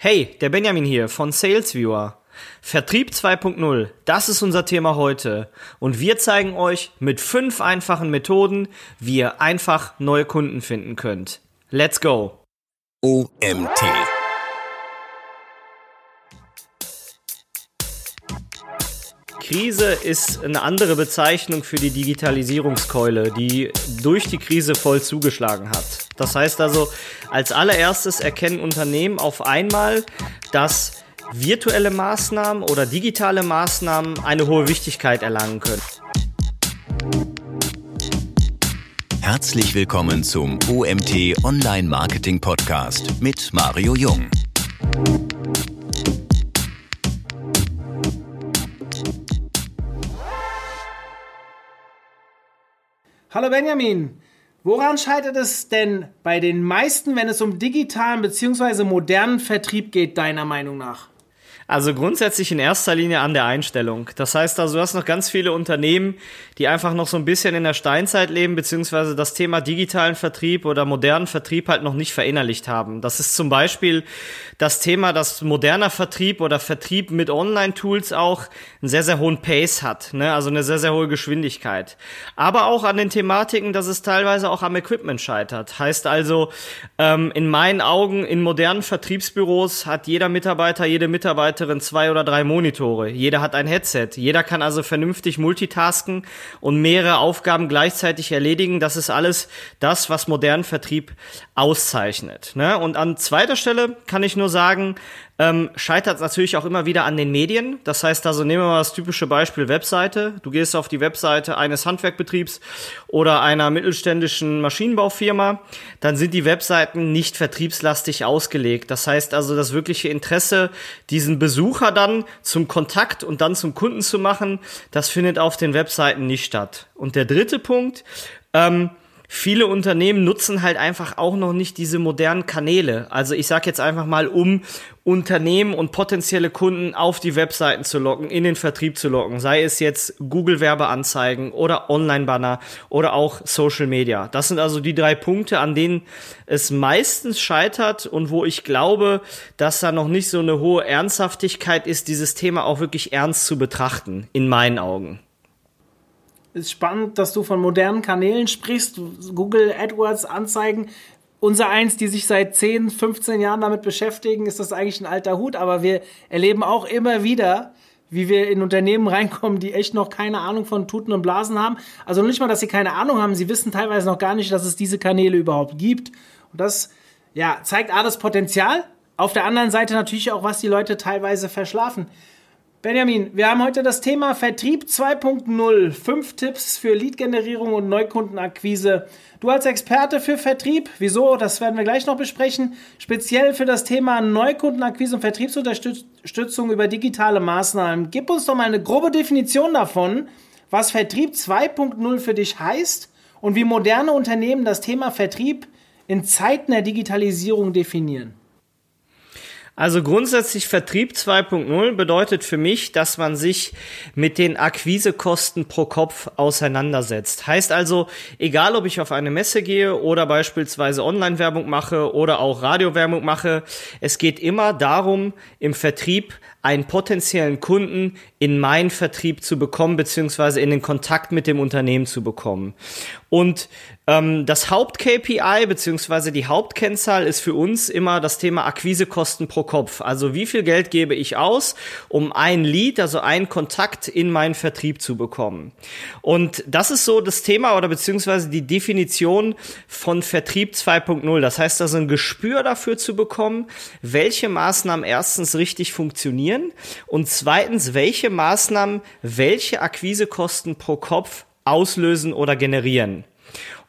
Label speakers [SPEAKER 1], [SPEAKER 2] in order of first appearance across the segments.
[SPEAKER 1] Hey, der Benjamin hier von SalesViewer. Vertrieb 2.0, das ist unser Thema heute. Und wir zeigen euch mit fünf einfachen Methoden, wie ihr einfach neue Kunden finden könnt. Let's go!
[SPEAKER 2] OMT.
[SPEAKER 1] Krise ist eine andere Bezeichnung für die Digitalisierungskeule, die durch die Krise voll zugeschlagen hat. Das heißt also, als allererstes erkennen Unternehmen auf einmal, dass virtuelle Maßnahmen oder digitale Maßnahmen eine hohe Wichtigkeit erlangen können.
[SPEAKER 2] Herzlich willkommen zum OMT Online Marketing Podcast mit Mario Jung.
[SPEAKER 3] Hallo Benjamin, woran scheitert es denn bei den meisten, wenn es um digitalen bzw. modernen Vertrieb geht, deiner Meinung nach?
[SPEAKER 1] Also grundsätzlich in erster Linie an der Einstellung. Das heißt also, du hast noch ganz viele Unternehmen, die einfach noch so ein bisschen in der Steinzeit leben, beziehungsweise das Thema digitalen Vertrieb oder modernen Vertrieb halt noch nicht verinnerlicht haben. Das ist zum Beispiel das Thema, dass moderner Vertrieb oder Vertrieb mit Online-Tools auch einen sehr, sehr hohen Pace hat, ne? also eine sehr, sehr hohe Geschwindigkeit. Aber auch an den Thematiken, dass es teilweise auch am Equipment scheitert. Heißt also, ähm, in meinen Augen, in modernen Vertriebsbüros hat jeder Mitarbeiter, jede Mitarbeiter Mitarbeiterin zwei oder drei Monitore. Jeder hat ein Headset. Jeder kann also vernünftig multitasken und mehrere Aufgaben gleichzeitig erledigen. Das ist alles das, was modernen Vertrieb auszeichnet. Ne? Und an zweiter Stelle kann ich nur sagen, ähm, scheitert natürlich auch immer wieder an den Medien. Das heißt also, nehmen wir mal das typische Beispiel Webseite. Du gehst auf die Webseite eines Handwerkbetriebs oder einer mittelständischen Maschinenbaufirma, dann sind die Webseiten nicht vertriebslastig ausgelegt. Das heißt also, das wirkliche Interesse, diesen Besucher dann zum Kontakt und dann zum Kunden zu machen, das findet auf den Webseiten nicht statt. Und der dritte Punkt, ähm, viele Unternehmen nutzen halt einfach auch noch nicht diese modernen Kanäle. Also ich sage jetzt einfach mal, um Unternehmen und potenzielle Kunden auf die Webseiten zu locken, in den Vertrieb zu locken, sei es jetzt Google Werbeanzeigen oder Online-Banner oder auch Social Media. Das sind also die drei Punkte, an denen es meistens scheitert und wo ich glaube, dass da noch nicht so eine hohe Ernsthaftigkeit ist, dieses Thema auch wirklich ernst zu betrachten, in meinen Augen
[SPEAKER 3] ist spannend, dass du von modernen Kanälen sprichst. Google AdWords Anzeigen. Unser eins, die sich seit 10, 15 Jahren damit beschäftigen, ist das eigentlich ein alter Hut. Aber wir erleben auch immer wieder, wie wir in Unternehmen reinkommen, die echt noch keine Ahnung von Tuten und Blasen haben. Also nicht mal, dass sie keine Ahnung haben, sie wissen teilweise noch gar nicht, dass es diese Kanäle überhaupt gibt. Und das ja, zeigt A das Potenzial, auf der anderen Seite natürlich auch, was die Leute teilweise verschlafen. Benjamin, wir haben heute das Thema Vertrieb 2.0. Fünf Tipps für Lead-Generierung und Neukundenakquise. Du als Experte für Vertrieb, wieso, das werden wir gleich noch besprechen, speziell für das Thema Neukundenakquise und Vertriebsunterstützung über digitale Maßnahmen. Gib uns doch mal eine grobe Definition davon, was Vertrieb 2.0 für dich heißt und wie moderne Unternehmen das Thema Vertrieb in Zeiten der Digitalisierung definieren.
[SPEAKER 1] Also grundsätzlich Vertrieb 2.0 bedeutet für mich, dass man sich mit den Akquisekosten pro Kopf auseinandersetzt. Heißt also, egal ob ich auf eine Messe gehe oder beispielsweise Online-Werbung mache oder auch Radiowerbung mache, es geht immer darum, im Vertrieb einen potenziellen Kunden in meinen Vertrieb zu bekommen, beziehungsweise in den Kontakt mit dem Unternehmen zu bekommen. Und ähm, das Haupt-KPI, beziehungsweise die Hauptkennzahl ist für uns immer das Thema Akquisekosten pro Kopf. Also wie viel Geld gebe ich aus, um ein Lead, also einen Kontakt in meinen Vertrieb zu bekommen. Und das ist so das Thema oder beziehungsweise die Definition von Vertrieb 2.0. Das heißt also ein Gespür dafür zu bekommen, welche Maßnahmen erstens richtig funktionieren und zweitens, welche Maßnahmen welche Akquisekosten pro Kopf auslösen oder generieren.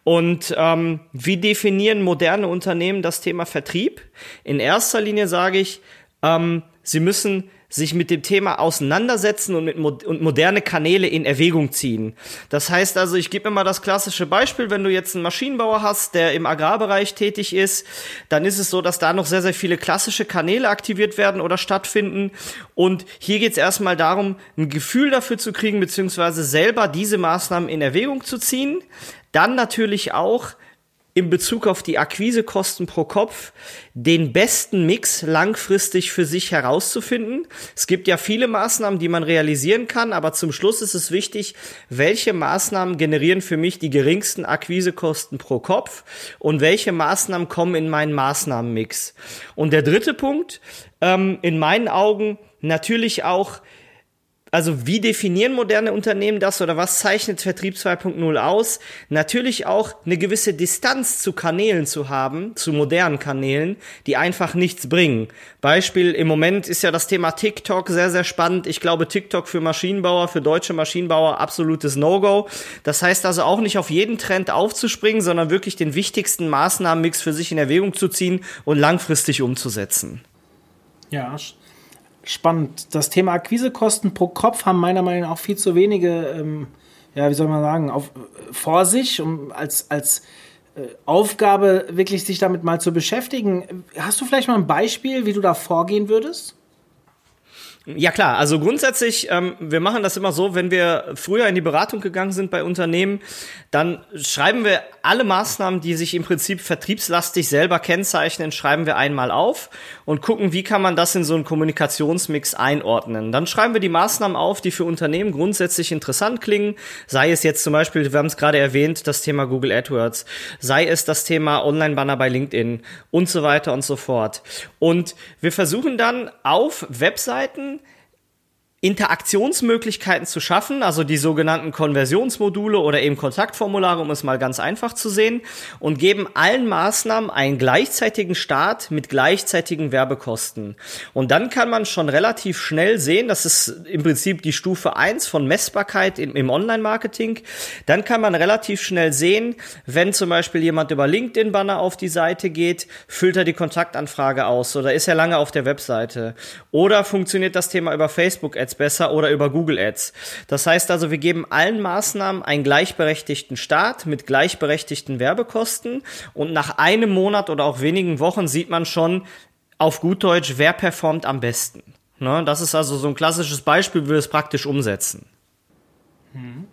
[SPEAKER 1] Und ähm, wie definieren moderne Unternehmen das Thema Vertrieb? In erster Linie sage ich, ähm, sie müssen sich mit dem Thema auseinandersetzen und, mit mo und moderne Kanäle in Erwägung ziehen. Das heißt also, ich gebe immer das klassische Beispiel, wenn du jetzt einen Maschinenbauer hast, der im Agrarbereich tätig ist, dann ist es so, dass da noch sehr, sehr viele klassische Kanäle aktiviert werden oder stattfinden. Und hier geht es erstmal darum, ein Gefühl dafür zu kriegen, beziehungsweise selber diese Maßnahmen in Erwägung zu ziehen. Dann natürlich auch in Bezug auf die Akquisekosten pro Kopf den besten Mix langfristig für sich herauszufinden. Es gibt ja viele Maßnahmen, die man realisieren kann, aber zum Schluss ist es wichtig, welche Maßnahmen generieren für mich die geringsten Akquisekosten pro Kopf und welche Maßnahmen kommen in meinen Maßnahmenmix. Und der dritte Punkt, ähm, in meinen Augen natürlich auch also wie definieren moderne Unternehmen das oder was zeichnet Vertrieb 2.0 aus? Natürlich auch eine gewisse Distanz zu Kanälen zu haben, zu modernen Kanälen, die einfach nichts bringen. Beispiel im Moment ist ja das Thema TikTok sehr, sehr spannend. Ich glaube, TikTok für Maschinenbauer, für deutsche Maschinenbauer absolutes No-Go. Das heißt also auch nicht auf jeden Trend aufzuspringen, sondern wirklich den wichtigsten Maßnahmenmix für sich in Erwägung zu ziehen und langfristig umzusetzen.
[SPEAKER 3] Ja, spannend. Das Thema Akquisekosten pro Kopf haben meiner Meinung nach auch viel zu wenige, ähm, ja, wie soll man sagen, auf, vor sich, um als, als äh, Aufgabe wirklich sich damit mal zu beschäftigen. Hast du vielleicht mal ein Beispiel, wie du da vorgehen würdest?
[SPEAKER 1] Ja klar, also grundsätzlich, ähm, wir machen das immer so, wenn wir früher in die Beratung gegangen sind bei Unternehmen, dann schreiben wir alle Maßnahmen, die sich im Prinzip vertriebslastig selber kennzeichnen, schreiben wir einmal auf und gucken, wie kann man das in so einen Kommunikationsmix einordnen. Dann schreiben wir die Maßnahmen auf, die für Unternehmen grundsätzlich interessant klingen, sei es jetzt zum Beispiel, wir haben es gerade erwähnt, das Thema Google AdWords, sei es das Thema Online-Banner bei LinkedIn und so weiter und so fort. Und wir versuchen dann auf Webseiten Interaktionsmöglichkeiten zu schaffen, also die sogenannten Konversionsmodule oder eben Kontaktformulare, um es mal ganz einfach zu sehen, und geben allen Maßnahmen einen gleichzeitigen Start mit gleichzeitigen Werbekosten. Und dann kann man schon relativ schnell sehen, das ist im Prinzip die Stufe eins von Messbarkeit im, im Online-Marketing, dann kann man relativ schnell sehen, wenn zum Beispiel jemand über LinkedIn-Banner auf die Seite geht, füllt er die Kontaktanfrage aus oder ist er lange auf der Webseite oder funktioniert das Thema über Facebook Ads besser oder über Google Ads. Das heißt also, wir geben allen Maßnahmen einen gleichberechtigten Start mit gleichberechtigten Werbekosten und nach einem Monat oder auch wenigen Wochen sieht man schon auf gut Deutsch, wer performt am besten. Ne? Das ist also so ein klassisches Beispiel, wie wir es praktisch umsetzen.
[SPEAKER 3] Mhm.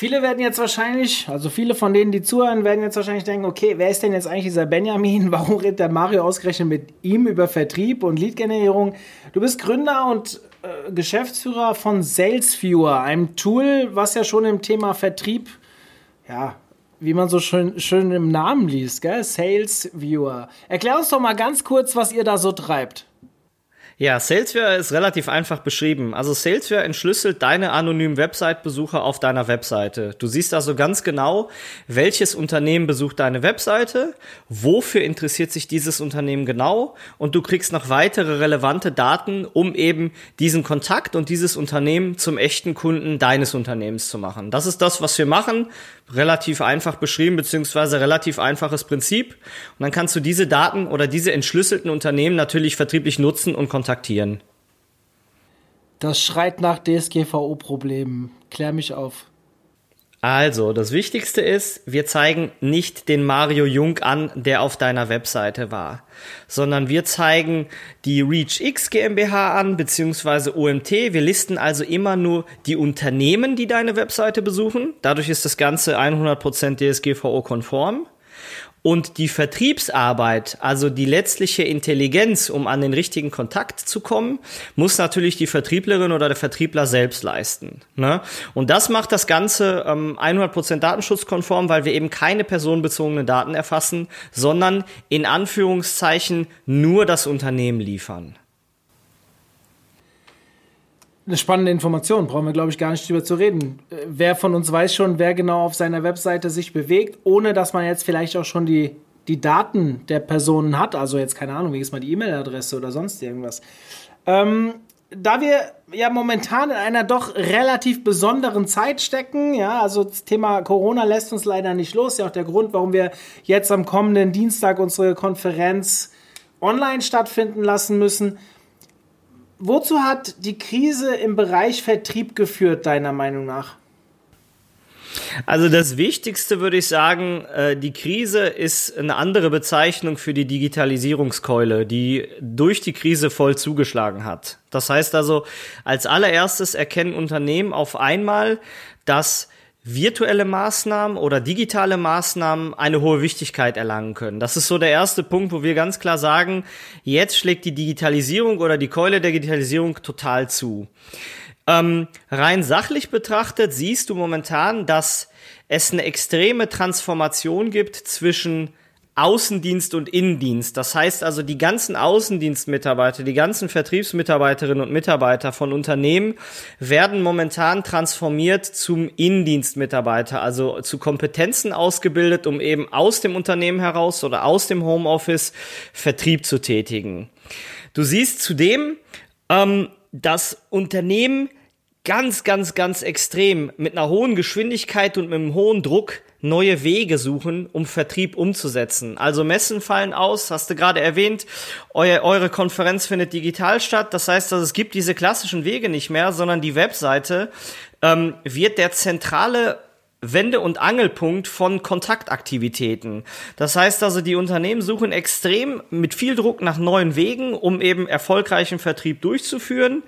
[SPEAKER 3] Viele werden jetzt wahrscheinlich, also viele von denen, die zuhören, werden jetzt wahrscheinlich denken, okay, wer ist denn jetzt eigentlich dieser Benjamin? Warum redet der Mario ausgerechnet mit ihm über Vertrieb und Lead-Generierung? Du bist Gründer und äh, Geschäftsführer von SalesViewer, einem Tool, was ja schon im Thema Vertrieb, ja, wie man so schön, schön im Namen liest, gell? SalesViewer. Erklär uns doch mal ganz kurz, was ihr da so treibt.
[SPEAKER 1] Ja, Salesware ist relativ einfach beschrieben. Also Salesware entschlüsselt deine anonymen Website-Besucher auf deiner Webseite. Du siehst also ganz genau, welches Unternehmen besucht deine Webseite, wofür interessiert sich dieses Unternehmen genau und du kriegst noch weitere relevante Daten, um eben diesen Kontakt und dieses Unternehmen zum echten Kunden deines Unternehmens zu machen. Das ist das, was wir machen relativ einfach beschrieben, beziehungsweise relativ einfaches Prinzip. Und dann kannst du diese Daten oder diese entschlüsselten Unternehmen natürlich vertrieblich nutzen und kontaktieren.
[SPEAKER 3] Das schreit nach DSGVO-Problemen. Klär mich auf.
[SPEAKER 1] Also, das Wichtigste ist, wir zeigen nicht den Mario Jung an, der auf deiner Webseite war, sondern wir zeigen die ReachX GmbH an, beziehungsweise OMT. Wir listen also immer nur die Unternehmen, die deine Webseite besuchen. Dadurch ist das Ganze 100% DSGVO-konform. Und die Vertriebsarbeit, also die letztliche Intelligenz, um an den richtigen Kontakt zu kommen, muss natürlich die Vertrieblerin oder der Vertriebler selbst leisten. Ne? Und das macht das Ganze ähm, 100% datenschutzkonform, weil wir eben keine personenbezogenen Daten erfassen, sondern in Anführungszeichen nur das Unternehmen liefern
[SPEAKER 3] eine spannende Information. Brauchen wir, glaube ich, gar nicht drüber zu reden. Äh, wer von uns weiß schon, wer genau auf seiner Webseite sich bewegt, ohne dass man jetzt vielleicht auch schon die, die Daten der Personen hat. Also jetzt keine Ahnung, wie ist mal die E-Mail-Adresse oder sonst irgendwas. Ähm, da wir ja momentan in einer doch relativ besonderen Zeit stecken, ja, also das Thema Corona lässt uns leider nicht los, ja auch der Grund, warum wir jetzt am kommenden Dienstag unsere Konferenz online stattfinden lassen müssen. Wozu hat die Krise im Bereich Vertrieb geführt, deiner Meinung nach?
[SPEAKER 1] Also das Wichtigste würde ich sagen, äh, die Krise ist eine andere Bezeichnung für die Digitalisierungskeule, die durch die Krise voll zugeschlagen hat. Das heißt also, als allererstes erkennen Unternehmen auf einmal, dass virtuelle Maßnahmen oder digitale Maßnahmen eine hohe Wichtigkeit erlangen können. Das ist so der erste Punkt, wo wir ganz klar sagen, jetzt schlägt die Digitalisierung oder die Keule der Digitalisierung total zu. Ähm, rein sachlich betrachtet siehst du momentan, dass es eine extreme Transformation gibt zwischen Außendienst und Innendienst. Das heißt also, die ganzen Außendienstmitarbeiter, die ganzen Vertriebsmitarbeiterinnen und Mitarbeiter von Unternehmen werden momentan transformiert zum Innendienstmitarbeiter, also zu Kompetenzen ausgebildet, um eben aus dem Unternehmen heraus oder aus dem Homeoffice Vertrieb zu tätigen. Du siehst zudem, ähm, dass Unternehmen ganz, ganz, ganz extrem mit einer hohen Geschwindigkeit und mit einem hohen Druck neue Wege suchen, um Vertrieb umzusetzen. Also Messen fallen aus, hast du gerade erwähnt, eu eure Konferenz findet digital statt. Das heißt, dass es gibt diese klassischen Wege nicht mehr, sondern die Webseite ähm, wird der zentrale Wende- und Angelpunkt von Kontaktaktivitäten. Das heißt also, die Unternehmen suchen extrem mit viel Druck nach neuen Wegen, um eben erfolgreichen Vertrieb durchzuführen.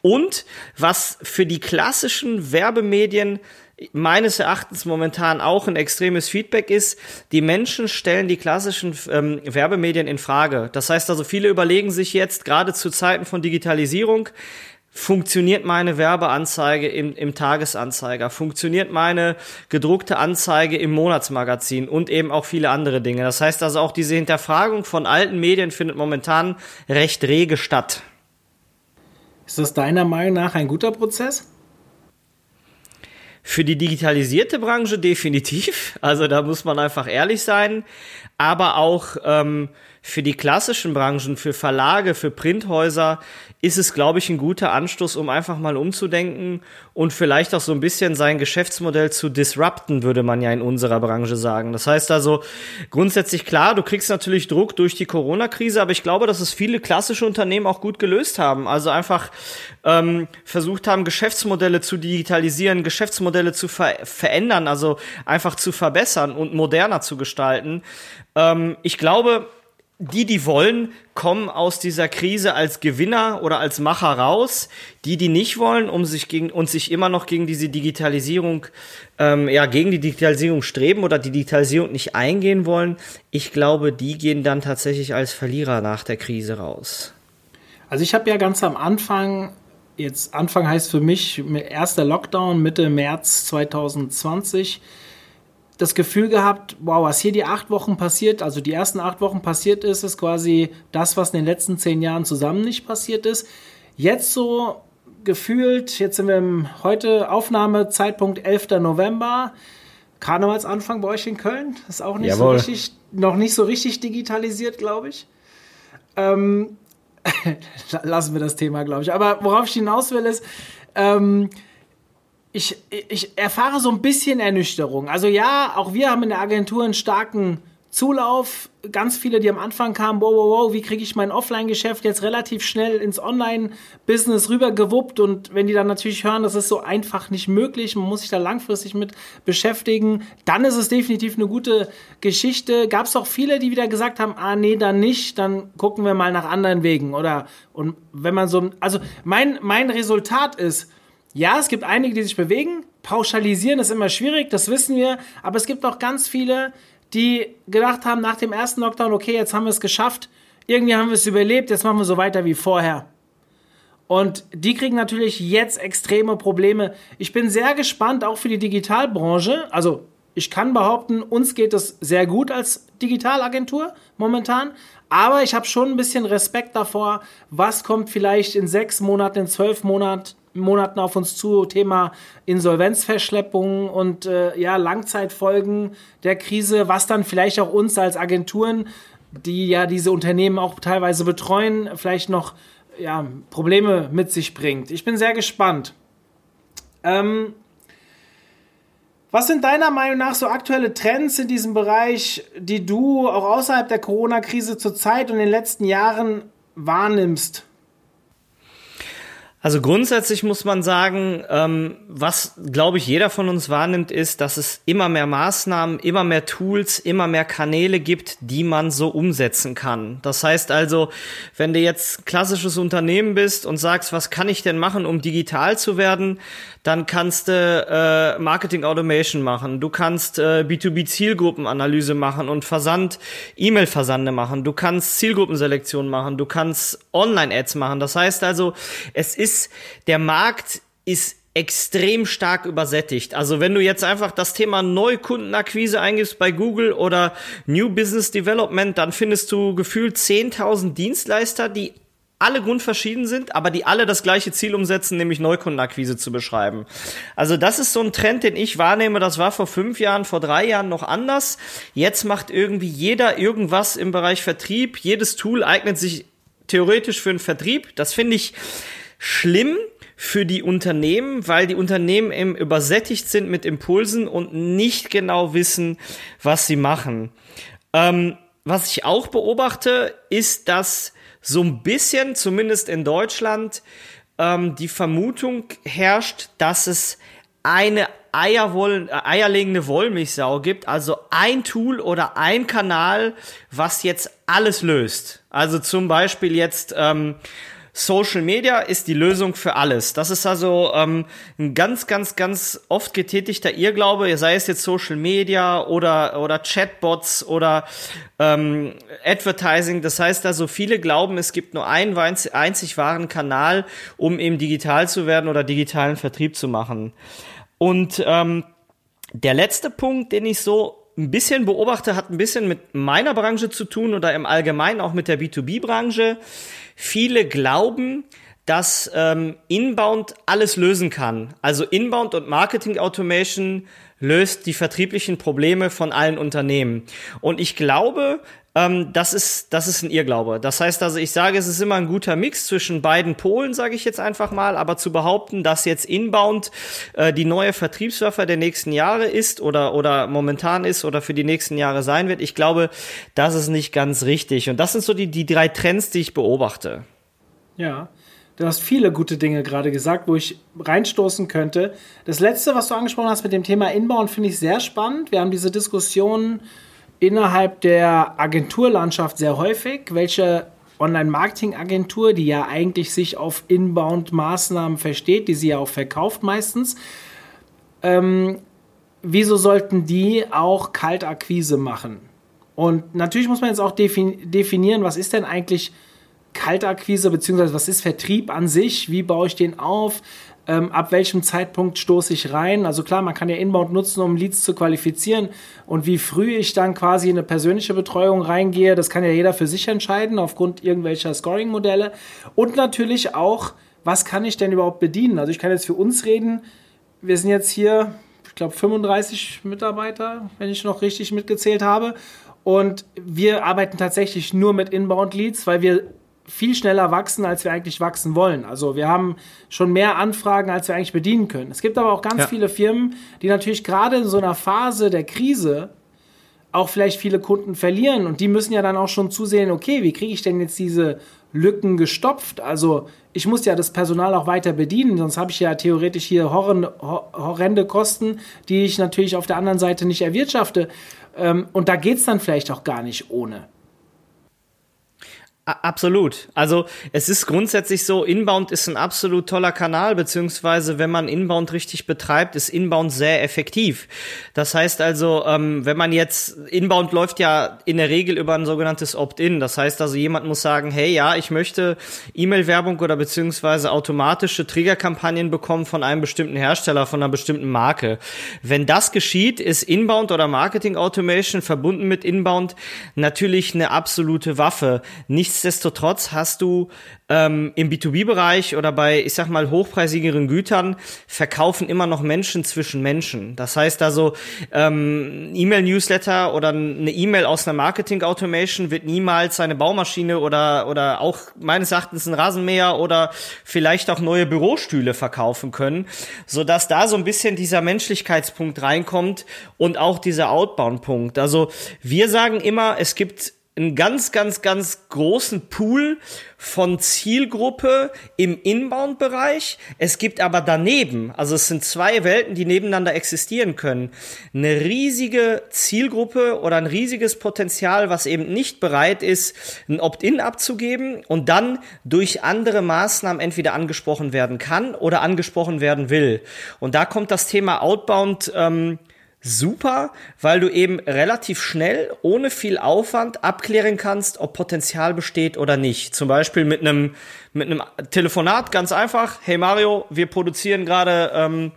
[SPEAKER 1] Und was für die klassischen Werbemedien meines Erachtens momentan auch ein extremes Feedback ist, die Menschen stellen die klassischen ähm, Werbemedien in Frage. Das heißt also, viele überlegen sich jetzt, gerade zu Zeiten von Digitalisierung, funktioniert meine Werbeanzeige im, im Tagesanzeiger, funktioniert meine gedruckte Anzeige im Monatsmagazin und eben auch viele andere Dinge. Das heißt also auch diese Hinterfragung von alten Medien findet momentan recht rege statt.
[SPEAKER 3] Ist das deiner Meinung nach ein guter Prozess?
[SPEAKER 1] Für die digitalisierte Branche definitiv. Also da muss man einfach ehrlich sein. Aber auch ähm, für die klassischen Branchen, für Verlage, für Printhäuser ist es, glaube ich, ein guter Anstoß, um einfach mal umzudenken und vielleicht auch so ein bisschen sein Geschäftsmodell zu disrupten, würde man ja in unserer Branche sagen. Das heißt also grundsätzlich klar, du kriegst natürlich Druck durch die Corona-Krise, aber ich glaube, dass es viele klassische Unternehmen auch gut gelöst haben. Also einfach ähm, versucht haben, Geschäftsmodelle zu digitalisieren, Geschäftsmodelle zu ver verändern, also einfach zu verbessern und moderner zu gestalten. Ähm, ich glaube, die, die wollen, kommen aus dieser Krise als Gewinner oder als Macher raus. Die, die nicht wollen, um sich gegen und sich immer noch gegen diese Digitalisierung, ähm, ja, gegen die Digitalisierung streben oder die Digitalisierung nicht eingehen wollen, ich glaube, die gehen dann tatsächlich als Verlierer nach der Krise raus.
[SPEAKER 3] Also ich habe ja ganz am Anfang, jetzt Anfang heißt für mich erster Lockdown Mitte März 2020 das Gefühl gehabt, wow, was hier die acht Wochen passiert, also die ersten acht Wochen passiert ist, ist quasi das, was in den letzten zehn Jahren zusammen nicht passiert ist. Jetzt so gefühlt, jetzt sind wir im heute Aufnahmezeitpunkt 11. November, Karnevalsanfang bei euch in Köln, ist auch nicht so richtig, noch nicht so richtig digitalisiert, glaube ich. Ähm, lassen wir das Thema, glaube ich. Aber worauf ich hinaus will, ist, ähm, ich, ich erfahre so ein bisschen Ernüchterung. Also ja, auch wir haben in der Agentur einen starken Zulauf. Ganz viele, die am Anfang kamen, wow, wow, wow, wie kriege ich mein Offline-Geschäft jetzt relativ schnell ins Online-Business rübergewuppt? Und wenn die dann natürlich hören, das ist so einfach nicht möglich, man muss sich da langfristig mit beschäftigen, dann ist es definitiv eine gute Geschichte. Gab es auch viele, die wieder gesagt haben, ah nee, dann nicht, dann gucken wir mal nach anderen Wegen. Oder und wenn man so, also mein, mein Resultat ist, ja, es gibt einige, die sich bewegen. Pauschalisieren ist immer schwierig, das wissen wir. Aber es gibt auch ganz viele, die gedacht haben nach dem ersten Lockdown, okay, jetzt haben wir es geschafft. Irgendwie haben wir es überlebt, jetzt machen wir so weiter wie vorher. Und die kriegen natürlich jetzt extreme Probleme. Ich bin sehr gespannt, auch für die Digitalbranche. Also ich kann behaupten, uns geht es sehr gut als Digitalagentur momentan. Aber ich habe schon ein bisschen Respekt davor, was kommt vielleicht in sechs Monaten, in zwölf Monaten Monaten auf uns zu, Thema Insolvenzverschleppung und äh, ja, Langzeitfolgen der Krise, was dann vielleicht auch uns als Agenturen, die ja diese Unternehmen auch teilweise betreuen, vielleicht noch ja, Probleme mit sich bringt. Ich bin sehr gespannt. Ähm, was sind deiner Meinung nach so aktuelle Trends in diesem Bereich, die du auch außerhalb der Corona-Krise zurzeit und in den letzten Jahren wahrnimmst?
[SPEAKER 1] Also grundsätzlich muss man sagen, ähm, was, glaube ich, jeder von uns wahrnimmt, ist, dass es immer mehr Maßnahmen, immer mehr Tools, immer mehr Kanäle gibt, die man so umsetzen kann. Das heißt also, wenn du jetzt klassisches Unternehmen bist und sagst, was kann ich denn machen, um digital zu werden, dann kannst du äh, Marketing Automation machen, du kannst äh, B2B-Zielgruppenanalyse machen und Versand, E-Mail-Versande machen, du kannst Zielgruppenselektion machen, du kannst Online-Ads machen. Das heißt also, es ist, der Markt ist extrem stark übersättigt. Also wenn du jetzt einfach das Thema Neukundenakquise eingibst bei Google oder New Business Development, dann findest du gefühlt 10.000 Dienstleister, die alle grundverschieden sind, aber die alle das gleiche Ziel umsetzen, nämlich Neukundenakquise zu beschreiben. Also das ist so ein Trend, den ich wahrnehme. Das war vor fünf Jahren, vor drei Jahren noch anders. Jetzt macht irgendwie jeder irgendwas im Bereich Vertrieb. Jedes Tool eignet sich theoretisch für einen Vertrieb. Das finde ich schlimm für die Unternehmen, weil die Unternehmen eben übersättigt sind mit Impulsen und nicht genau wissen, was sie machen. Ähm, was ich auch beobachte, ist, dass so ein bisschen, zumindest in Deutschland, ähm, die Vermutung herrscht, dass es eine Eierwoll äh, eierlegende Wollmilchsau gibt, also ein Tool oder ein Kanal, was jetzt alles löst. Also zum Beispiel jetzt ähm, Social Media ist die Lösung für alles. Das ist also ähm, ein ganz, ganz, ganz oft getätigter Irrglaube, sei es jetzt Social Media oder, oder Chatbots oder ähm, Advertising. Das heißt also, viele glauben, es gibt nur einen einzig wahren Kanal, um eben digital zu werden oder digitalen Vertrieb zu machen. Und ähm, der letzte Punkt, den ich so ein bisschen beobachte, hat ein bisschen mit meiner Branche zu tun oder im Allgemeinen auch mit der B2B-Branche. Viele glauben, dass ähm, Inbound alles lösen kann. Also Inbound und Marketing Automation löst die vertrieblichen Probleme von allen Unternehmen. Und ich glaube, ähm, das, ist, das ist ein Irrglaube. Das heißt also, ich sage, es ist immer ein guter Mix zwischen beiden Polen, sage ich jetzt einfach mal, aber zu behaupten, dass jetzt Inbound äh, die neue Vertriebswaffe der nächsten Jahre ist oder, oder momentan ist oder für die nächsten Jahre sein wird, ich glaube, das ist nicht ganz richtig. Und das sind so die, die drei Trends, die ich beobachte.
[SPEAKER 3] Ja. Du hast viele gute Dinge gerade gesagt, wo ich reinstoßen könnte. Das letzte, was du angesprochen hast mit dem Thema Inbound, finde ich sehr spannend. Wir haben diese Diskussion innerhalb der Agenturlandschaft sehr häufig, welche Online-Marketing-Agentur, die ja eigentlich sich auf Inbound-Maßnahmen versteht, die sie ja auch verkauft meistens, ähm, wieso sollten die auch Kaltakquise machen? Und natürlich muss man jetzt auch definieren, was ist denn eigentlich Kaltakquise, beziehungsweise was ist Vertrieb an sich, wie baue ich den auf, ähm, ab welchem Zeitpunkt stoße ich rein. Also klar, man kann ja Inbound nutzen, um Leads zu qualifizieren und wie früh ich dann quasi in eine persönliche Betreuung reingehe, das kann ja jeder für sich entscheiden aufgrund irgendwelcher Scoring-Modelle und natürlich auch, was kann ich denn überhaupt bedienen? Also ich kann jetzt für uns reden, wir sind jetzt hier, ich glaube 35 Mitarbeiter, wenn ich noch richtig mitgezählt habe und wir arbeiten tatsächlich nur mit Inbound-Leads, weil wir viel schneller wachsen, als wir eigentlich wachsen wollen. Also wir haben schon mehr Anfragen, als wir eigentlich bedienen können. Es gibt aber auch ganz ja. viele Firmen, die natürlich gerade in so einer Phase der Krise auch vielleicht viele Kunden verlieren und die müssen ja dann auch schon zusehen, okay, wie kriege ich denn jetzt diese Lücken gestopft? Also ich muss ja das Personal auch weiter bedienen, sonst habe ich ja theoretisch hier horrende, horrende Kosten, die ich natürlich auf der anderen Seite nicht erwirtschafte. Ähm, und da geht es dann vielleicht auch gar nicht ohne.
[SPEAKER 1] Absolut. Also es ist grundsätzlich so, Inbound ist ein absolut toller Kanal, beziehungsweise wenn man Inbound richtig betreibt, ist Inbound sehr effektiv. Das heißt also, ähm, wenn man jetzt, Inbound läuft ja in der Regel über ein sogenanntes Opt-in. Das heißt also, jemand muss sagen, hey ja, ich möchte E-Mail-Werbung oder beziehungsweise automatische Triggerkampagnen bekommen von einem bestimmten Hersteller, von einer bestimmten Marke. Wenn das geschieht, ist Inbound oder Marketing Automation verbunden mit Inbound natürlich eine absolute Waffe. Nichts Nichtsdestotrotz hast du ähm, im B2B-Bereich oder bei, ich sag mal, hochpreisigeren Gütern verkaufen immer noch Menschen zwischen Menschen. Das heißt also, ähm, E-Mail-Newsletter oder eine E-Mail aus einer Marketing-Automation wird niemals eine Baumaschine oder, oder auch meines Erachtens ein Rasenmäher oder vielleicht auch neue Bürostühle verkaufen können, sodass da so ein bisschen dieser Menschlichkeitspunkt reinkommt und auch dieser Outbound-Punkt. Also wir sagen immer, es gibt einen ganz, ganz, ganz großen Pool von Zielgruppe im Inbound-Bereich. Es gibt aber daneben, also es sind zwei Welten, die nebeneinander existieren können, eine riesige Zielgruppe oder ein riesiges Potenzial, was eben nicht bereit ist, ein Opt-in abzugeben und dann durch andere Maßnahmen entweder angesprochen werden kann oder angesprochen werden will. Und da kommt das Thema Outbound ähm, super, weil du eben relativ schnell, ohne viel Aufwand abklären kannst, ob Potenzial besteht oder nicht. Zum Beispiel mit einem mit einem Telefonat ganz einfach. Hey Mario, wir produzieren gerade ähm,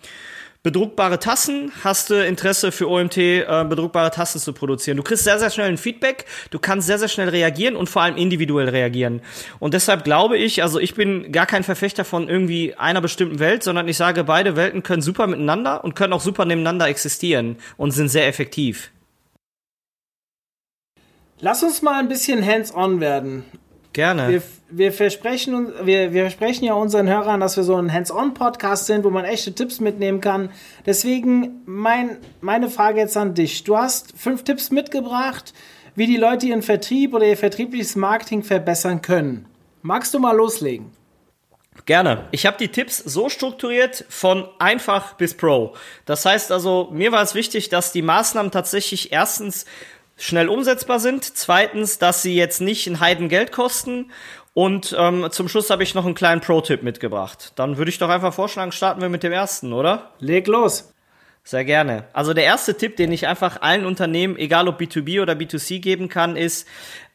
[SPEAKER 1] bedruckbare Tassen, hast du Interesse für OMT äh, bedruckbare Tassen zu produzieren. Du kriegst sehr, sehr schnell ein Feedback, du kannst sehr, sehr schnell reagieren und vor allem individuell reagieren. Und deshalb glaube ich, also ich bin gar kein Verfechter von irgendwie einer bestimmten Welt, sondern ich sage, beide Welten können super miteinander und können auch super nebeneinander existieren und sind sehr effektiv.
[SPEAKER 3] Lass uns mal ein bisschen hands-on werden.
[SPEAKER 1] Gerne.
[SPEAKER 3] Wir, wir, versprechen, wir, wir versprechen ja unseren Hörern, dass wir so ein Hands-on-Podcast sind, wo man echte Tipps mitnehmen kann. Deswegen mein, meine Frage jetzt an dich. Du hast fünf Tipps mitgebracht, wie die Leute ihren Vertrieb oder ihr vertriebliches Marketing verbessern können. Magst du mal loslegen?
[SPEAKER 1] Gerne. Ich habe die Tipps so strukturiert von einfach bis pro. Das heißt also, mir war es wichtig, dass die Maßnahmen tatsächlich erstens schnell umsetzbar sind. Zweitens, dass sie jetzt nicht ein Heidengeld kosten. Und ähm, zum Schluss habe ich noch einen kleinen Pro-Tipp mitgebracht. Dann würde ich doch einfach vorschlagen, starten wir mit dem ersten, oder?
[SPEAKER 3] Leg los.
[SPEAKER 1] Sehr gerne. Also der erste Tipp, den ich einfach allen Unternehmen, egal ob B2B oder B2C geben kann, ist,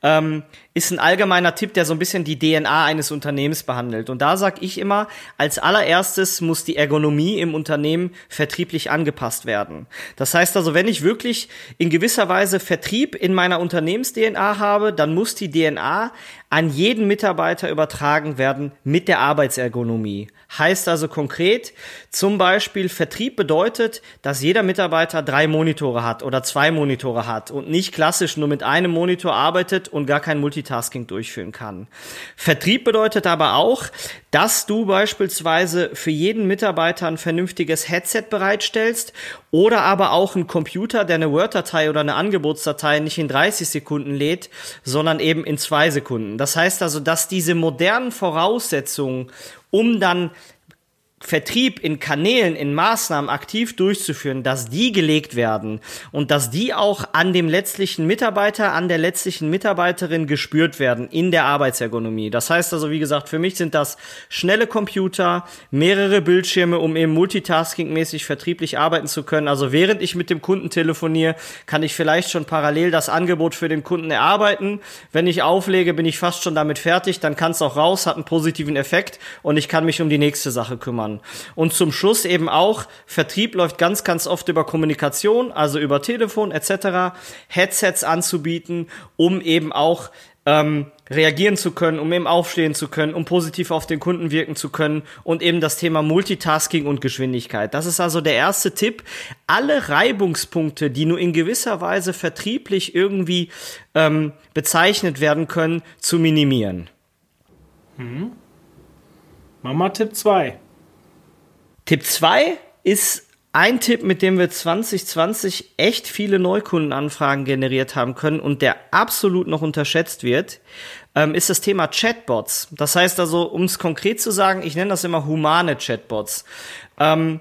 [SPEAKER 1] ähm, ist ein allgemeiner Tipp, der so ein bisschen die DNA eines Unternehmens behandelt. Und da sage ich immer, als allererstes muss die Ergonomie im Unternehmen vertrieblich angepasst werden. Das heißt also, wenn ich wirklich in gewisser Weise Vertrieb in meiner Unternehmens-DNA habe, dann muss die DNA an jeden Mitarbeiter übertragen werden mit der Arbeitsergonomie. Heißt also konkret, zum Beispiel Vertrieb bedeutet, dass jeder Mitarbeiter drei Monitore hat oder zwei Monitore hat und nicht klassisch nur mit einem Monitor arbeitet und gar kein Multitasking durchführen kann. Vertrieb bedeutet aber auch, dass du beispielsweise für jeden Mitarbeiter ein vernünftiges Headset bereitstellst oder aber auch einen Computer, der eine Word-Datei oder eine Angebotsdatei nicht in 30 Sekunden lädt, sondern eben in zwei Sekunden. Das heißt also, dass diese modernen Voraussetzungen, um dann Vertrieb in Kanälen, in Maßnahmen aktiv durchzuführen, dass die gelegt werden und dass die auch an dem letztlichen Mitarbeiter, an der letztlichen Mitarbeiterin gespürt werden in der Arbeitsergonomie. Das heißt also, wie gesagt, für mich sind das schnelle Computer, mehrere Bildschirme, um eben multitaskingmäßig vertrieblich arbeiten zu können. Also während ich mit dem Kunden telefoniere, kann ich vielleicht schon parallel das Angebot für den Kunden erarbeiten. Wenn ich auflege, bin ich fast schon damit fertig, dann kann es auch raus, hat einen positiven Effekt und ich kann mich um die nächste Sache kümmern fahren. Und zum Schluss eben auch, Vertrieb läuft ganz, ganz oft über Kommunikation, also über Telefon etc., Headsets anzubieten, um eben auch ähm, reagieren zu können, um eben aufstehen zu können, um positiv auf den Kunden wirken zu können und eben das Thema Multitasking und Geschwindigkeit. Das ist also der erste Tipp. Alle Reibungspunkte, die nur in gewisser Weise vertrieblich irgendwie ähm, bezeichnet werden können, zu minimieren.
[SPEAKER 3] Mhm. Mama Tipp 2.
[SPEAKER 1] Tipp 2 ist ein Tipp, mit dem wir 2020 echt viele Neukundenanfragen generiert haben können und der absolut noch unterschätzt wird, ähm, ist das Thema Chatbots. Das heißt also, um es konkret zu sagen, ich nenne das immer humane Chatbots. Ähm,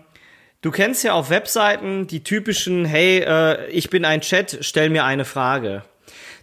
[SPEAKER 1] du kennst ja auf Webseiten die typischen, hey, äh, ich bin ein Chat, stell mir eine Frage.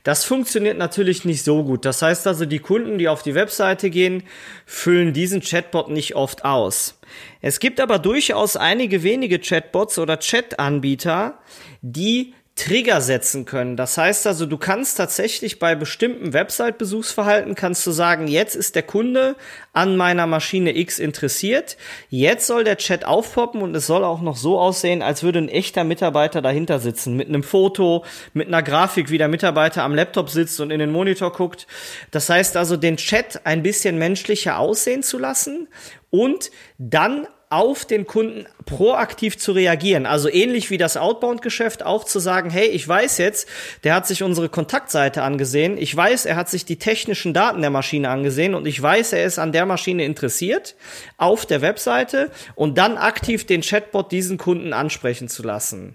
[SPEAKER 1] Das funktioniert natürlich nicht so gut. Das heißt also, die Kunden, die auf die Webseite gehen, füllen diesen Chatbot nicht oft aus. Es gibt aber durchaus einige wenige Chatbots oder Chat-Anbieter, die Trigger setzen können. Das heißt also, du kannst tatsächlich bei bestimmten Website-Besuchsverhalten kannst du sagen, jetzt ist der Kunde an meiner Maschine X interessiert. Jetzt soll der Chat aufpoppen und es soll auch noch so aussehen, als würde ein echter Mitarbeiter dahinter sitzen. Mit einem Foto, mit einer Grafik, wie der Mitarbeiter am Laptop sitzt und in den Monitor guckt. Das heißt also, den Chat ein bisschen menschlicher aussehen zu lassen und dann auf den Kunden proaktiv zu reagieren. Also ähnlich wie das Outbound-Geschäft auch zu sagen, hey, ich weiß jetzt, der hat sich unsere Kontaktseite angesehen. Ich weiß, er hat sich die technischen Daten der Maschine angesehen und ich weiß, er ist an der Maschine interessiert auf der Webseite und dann aktiv den Chatbot diesen Kunden ansprechen zu lassen.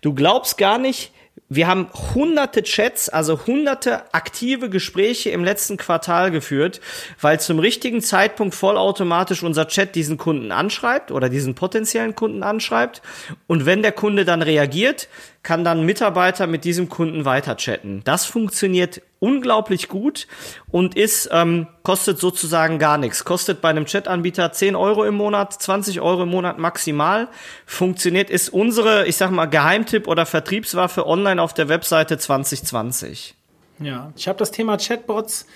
[SPEAKER 1] Du glaubst gar nicht, wir haben hunderte Chats, also hunderte aktive Gespräche im letzten Quartal geführt, weil zum richtigen Zeitpunkt vollautomatisch unser Chat diesen Kunden anschreibt oder diesen potenziellen Kunden anschreibt. Und wenn der Kunde dann reagiert, kann dann Mitarbeiter mit diesem Kunden weiter chatten. Das funktioniert unglaublich gut und ist, ähm, kostet sozusagen gar nichts. Kostet bei einem Chatanbieter 10 Euro im Monat, 20 Euro im Monat maximal. Funktioniert, ist unsere, ich sag mal, Geheimtipp oder Vertriebswaffe online auf der Webseite 2020.
[SPEAKER 3] Ja, ich habe das Thema Chatbots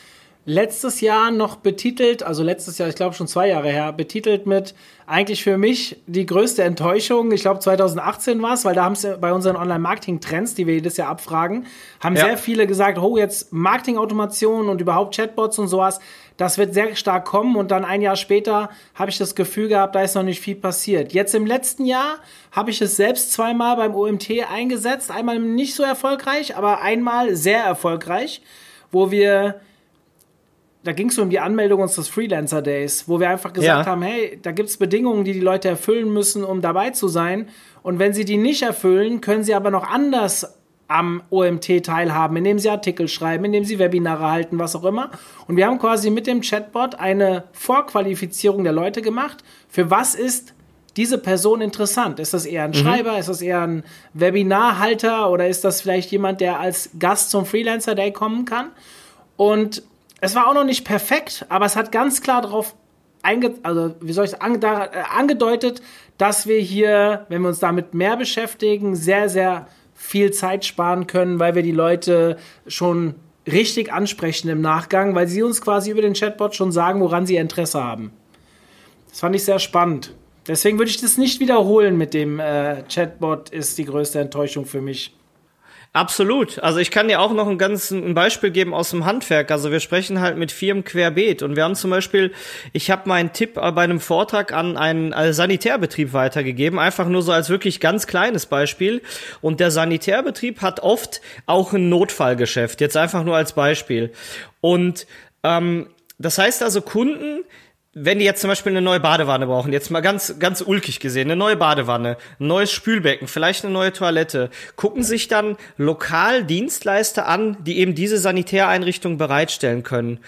[SPEAKER 3] letztes Jahr noch betitelt, also letztes Jahr, ich glaube schon zwei Jahre her, betitelt mit eigentlich für mich die größte Enttäuschung. Ich glaube 2018 war es, weil da haben es bei unseren Online-Marketing-Trends, die wir jedes Jahr abfragen, haben ja. sehr viele gesagt, oh, jetzt Marketing-Automation und überhaupt Chatbots und sowas, das wird sehr stark kommen und dann ein Jahr später habe ich das Gefühl gehabt, da ist noch nicht viel passiert. Jetzt im letzten Jahr habe ich es selbst zweimal beim OMT eingesetzt, einmal nicht so erfolgreich, aber einmal sehr erfolgreich, wo wir da ging es um die Anmeldung unseres Freelancer Days, wo wir einfach gesagt ja. haben, hey, da gibt es Bedingungen, die die Leute erfüllen müssen, um dabei zu sein. Und wenn sie die nicht erfüllen, können sie aber noch anders am OMT teilhaben, indem sie Artikel schreiben, indem sie Webinare halten, was auch immer. Und wir haben quasi mit dem Chatbot eine Vorqualifizierung der Leute gemacht. Für was ist diese Person interessant? Ist das eher ein mhm. Schreiber? Ist das eher ein Webinarhalter? Oder ist das vielleicht jemand, der als Gast zum Freelancer Day kommen kann? Und es war auch noch nicht perfekt, aber es hat ganz klar darauf einge also wie soll ich an da, äh, angedeutet, dass wir hier, wenn wir uns damit mehr beschäftigen, sehr sehr viel Zeit sparen können, weil wir die Leute schon richtig ansprechen im Nachgang, weil sie uns quasi über den Chatbot schon sagen, woran sie Interesse haben. Das fand ich sehr spannend. Deswegen würde ich das nicht wiederholen mit dem äh, Chatbot ist die größte Enttäuschung für mich.
[SPEAKER 1] Absolut. Also ich kann dir auch noch ein ganz ein Beispiel geben aus dem Handwerk. Also wir sprechen halt mit Firmen querbeet und wir haben zum Beispiel, ich habe meinen Tipp bei einem Vortrag an einen Sanitärbetrieb weitergegeben, einfach nur so als wirklich ganz kleines Beispiel. Und der Sanitärbetrieb hat oft auch ein Notfallgeschäft. Jetzt einfach nur als Beispiel. Und ähm, das heißt also Kunden wenn die jetzt zum Beispiel eine neue Badewanne brauchen, jetzt mal ganz, ganz ulkig gesehen, eine neue Badewanne, ein neues Spülbecken, vielleicht eine neue Toilette, gucken sich dann lokal Dienstleister an, die eben diese Sanitäreinrichtung bereitstellen können.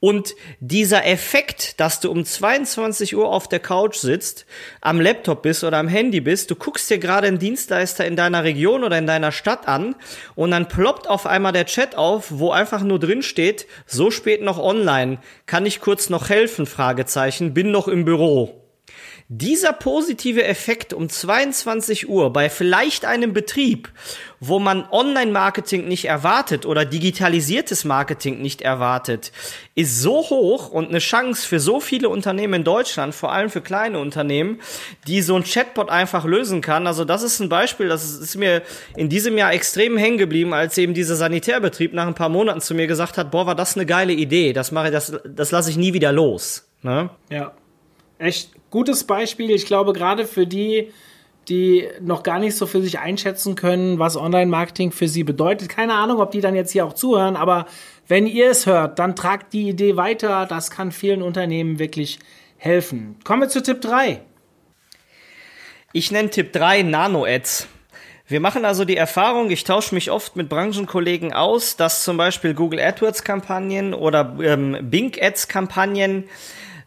[SPEAKER 1] Und dieser Effekt, dass du um 22 Uhr auf der Couch sitzt, am Laptop bist oder am Handy bist, du guckst dir gerade einen Dienstleister in deiner Region oder in deiner Stadt an und dann ploppt auf einmal der Chat auf, wo einfach nur drin steht, so spät noch online, kann ich kurz noch helfen, Fragezeichen, bin noch im Büro. Dieser positive Effekt um 22 Uhr bei vielleicht einem Betrieb, wo man Online-Marketing nicht erwartet oder digitalisiertes Marketing nicht erwartet, ist so hoch und eine Chance für so viele Unternehmen in Deutschland, vor allem für kleine Unternehmen, die so ein Chatbot einfach lösen kann. Also das ist ein Beispiel, das ist mir in diesem Jahr extrem hängen geblieben, als eben dieser Sanitärbetrieb nach ein paar Monaten zu mir gesagt hat, boah, war das eine geile Idee, das mache ich, das, das lasse ich nie wieder los. Ne?
[SPEAKER 3] Ja, echt gutes Beispiel. Ich glaube, gerade für die, die noch gar nicht so für sich einschätzen können, was Online-Marketing für sie bedeutet. Keine Ahnung, ob die dann jetzt hier auch zuhören, aber wenn ihr es hört, dann tragt die Idee weiter. Das kann vielen Unternehmen wirklich helfen. Kommen wir zu Tipp 3.
[SPEAKER 1] Ich nenne Tipp 3 Nano-Ads. Wir machen also die Erfahrung, ich tausche mich oft mit Branchenkollegen aus, dass zum Beispiel Google AdWords-Kampagnen oder ähm, Bing Ads-Kampagnen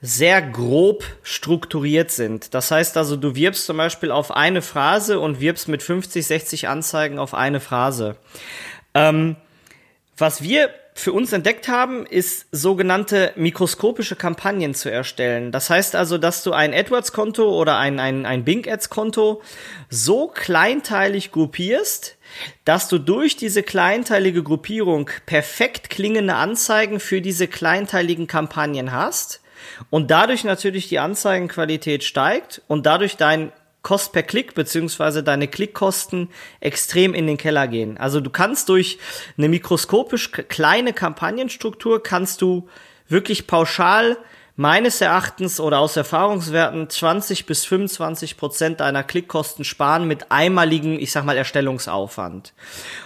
[SPEAKER 1] sehr grob strukturiert sind. Das heißt also, du wirbst zum Beispiel auf eine Phrase und wirbst mit 50, 60 Anzeigen auf eine Phrase. Ähm, was wir für uns entdeckt haben, ist sogenannte mikroskopische Kampagnen zu erstellen. Das heißt also, dass du ein AdWords-Konto oder ein, ein, ein Bing-Ads-Konto so kleinteilig gruppierst, dass du durch diese kleinteilige Gruppierung perfekt klingende Anzeigen für diese kleinteiligen Kampagnen hast und dadurch natürlich die Anzeigenqualität steigt und dadurch dein Kost per Klick beziehungsweise deine Klickkosten extrem in den Keller gehen. Also du kannst durch eine mikroskopisch kleine Kampagnenstruktur kannst du wirklich pauschal meines Erachtens oder aus Erfahrungswerten 20 bis 25 Prozent deiner Klickkosten sparen mit einmaligen, ich sag mal, Erstellungsaufwand.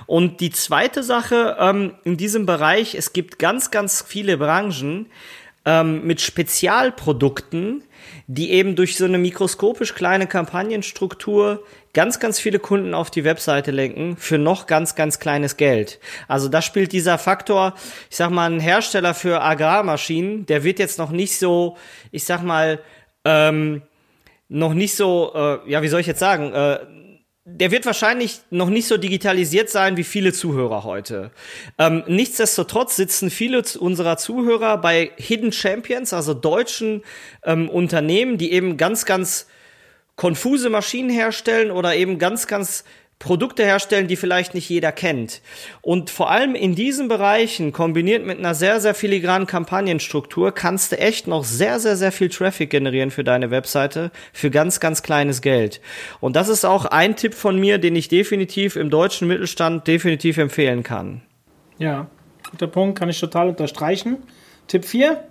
[SPEAKER 1] Und die zweite Sache ähm, in diesem Bereich, es gibt ganz, ganz viele Branchen, ähm, mit Spezialprodukten, die eben durch so eine mikroskopisch kleine Kampagnenstruktur ganz, ganz viele Kunden auf die Webseite lenken für noch ganz, ganz kleines Geld. Also da spielt dieser Faktor, ich sag mal, ein Hersteller für Agrarmaschinen, der wird jetzt noch nicht so, ich sag mal, ähm, noch nicht so, äh, ja, wie soll ich jetzt sagen, äh, der wird wahrscheinlich noch nicht so digitalisiert sein wie viele Zuhörer heute. Ähm, nichtsdestotrotz sitzen viele unserer Zuhörer bei Hidden Champions, also deutschen ähm, Unternehmen, die eben ganz, ganz konfuse Maschinen herstellen oder eben ganz, ganz Produkte herstellen, die vielleicht nicht jeder kennt. Und vor allem in diesen Bereichen, kombiniert mit einer sehr, sehr filigranen Kampagnenstruktur, kannst du echt noch sehr, sehr, sehr viel Traffic generieren für deine Webseite für ganz, ganz kleines Geld. Und das ist auch ein Tipp von mir, den ich definitiv im deutschen Mittelstand definitiv empfehlen kann.
[SPEAKER 3] Ja, guter Punkt, kann ich total unterstreichen. Tipp 4?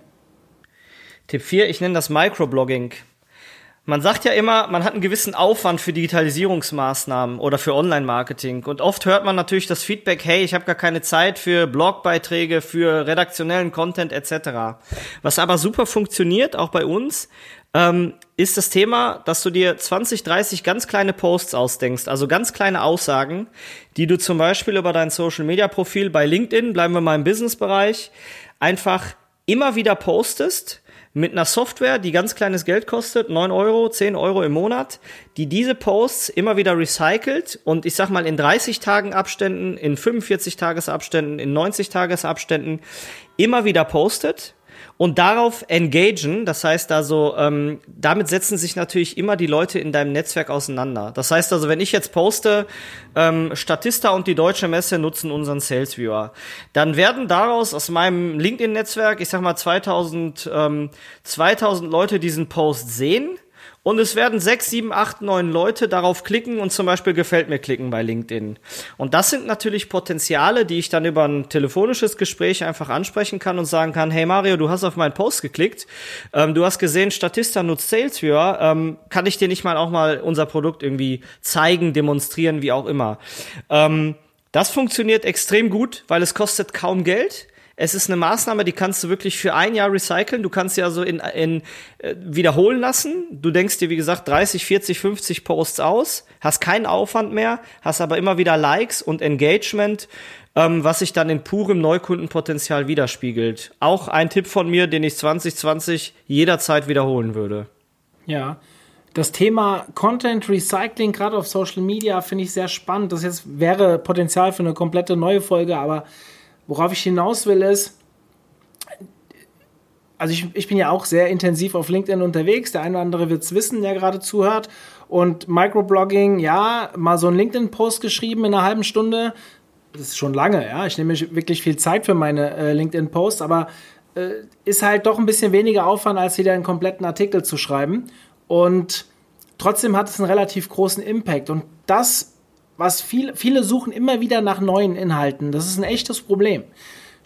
[SPEAKER 1] Tipp 4, ich nenne das Microblogging. Man sagt ja immer, man hat einen gewissen Aufwand für Digitalisierungsmaßnahmen oder für Online-Marketing. Und oft hört man natürlich das Feedback, hey, ich habe gar keine Zeit für Blogbeiträge, für redaktionellen Content etc. Was aber super funktioniert, auch bei uns, ähm, ist das Thema, dass du dir 20, 30 ganz kleine Posts ausdenkst, also ganz kleine Aussagen, die du zum Beispiel über dein Social-Media-Profil bei LinkedIn, bleiben wir mal im Business-Bereich, einfach immer wieder postest mit einer Software, die ganz kleines Geld kostet, 9 Euro, 10 Euro im Monat, die diese Posts immer wieder recycelt und ich sag mal in 30 Tagen Abständen, in 45 Tagesabständen, in 90 Tagesabständen immer wieder postet und darauf engagen. Das heißt also, ähm, damit setzen sich natürlich immer die Leute in deinem Netzwerk auseinander. Das heißt also, wenn ich jetzt poste, ähm, Statista und die Deutsche Messe nutzen unseren Sales Viewer, dann werden daraus aus meinem LinkedIn-Netzwerk, ich sag mal 2000, ähm, 2000 Leute diesen Post sehen und es werden sechs, sieben, acht, neun Leute darauf klicken und zum Beispiel gefällt mir klicken bei LinkedIn. Und das sind natürlich Potenziale, die ich dann über ein telefonisches Gespräch einfach ansprechen kann und sagen kann, hey Mario, du hast auf meinen Post geklickt, ähm, du hast gesehen, Statista nutzt SalesViewer, ähm, kann ich dir nicht mal auch mal unser Produkt irgendwie zeigen, demonstrieren, wie auch immer. Ähm, das funktioniert extrem gut, weil es kostet kaum Geld. Es ist eine Maßnahme, die kannst du wirklich für ein Jahr recyceln. Du kannst sie also in, in äh, wiederholen lassen. Du denkst dir, wie gesagt, 30, 40, 50 Posts aus, hast keinen Aufwand mehr, hast aber immer wieder Likes und Engagement, ähm, was sich dann in purem Neukundenpotenzial widerspiegelt. Auch ein Tipp von mir, den ich 2020 jederzeit wiederholen würde.
[SPEAKER 3] Ja, das Thema Content Recycling, gerade auf Social Media, finde ich sehr spannend. Das jetzt wäre Potenzial für eine komplette neue Folge, aber Worauf ich hinaus will ist, also ich, ich bin ja auch sehr intensiv auf LinkedIn unterwegs. Der eine oder andere wird es wissen, der gerade zuhört. Und Microblogging, ja, mal so einen LinkedIn-Post geschrieben in einer halben Stunde. Das ist schon lange, ja. Ich nehme wirklich viel Zeit für meine äh, LinkedIn-Posts, aber äh, ist halt doch ein bisschen weniger Aufwand, als wieder einen kompletten Artikel zu schreiben. Und trotzdem hat es einen relativ großen Impact. Und das was viel, viele suchen immer wieder nach neuen Inhalten. Das ist ein echtes Problem.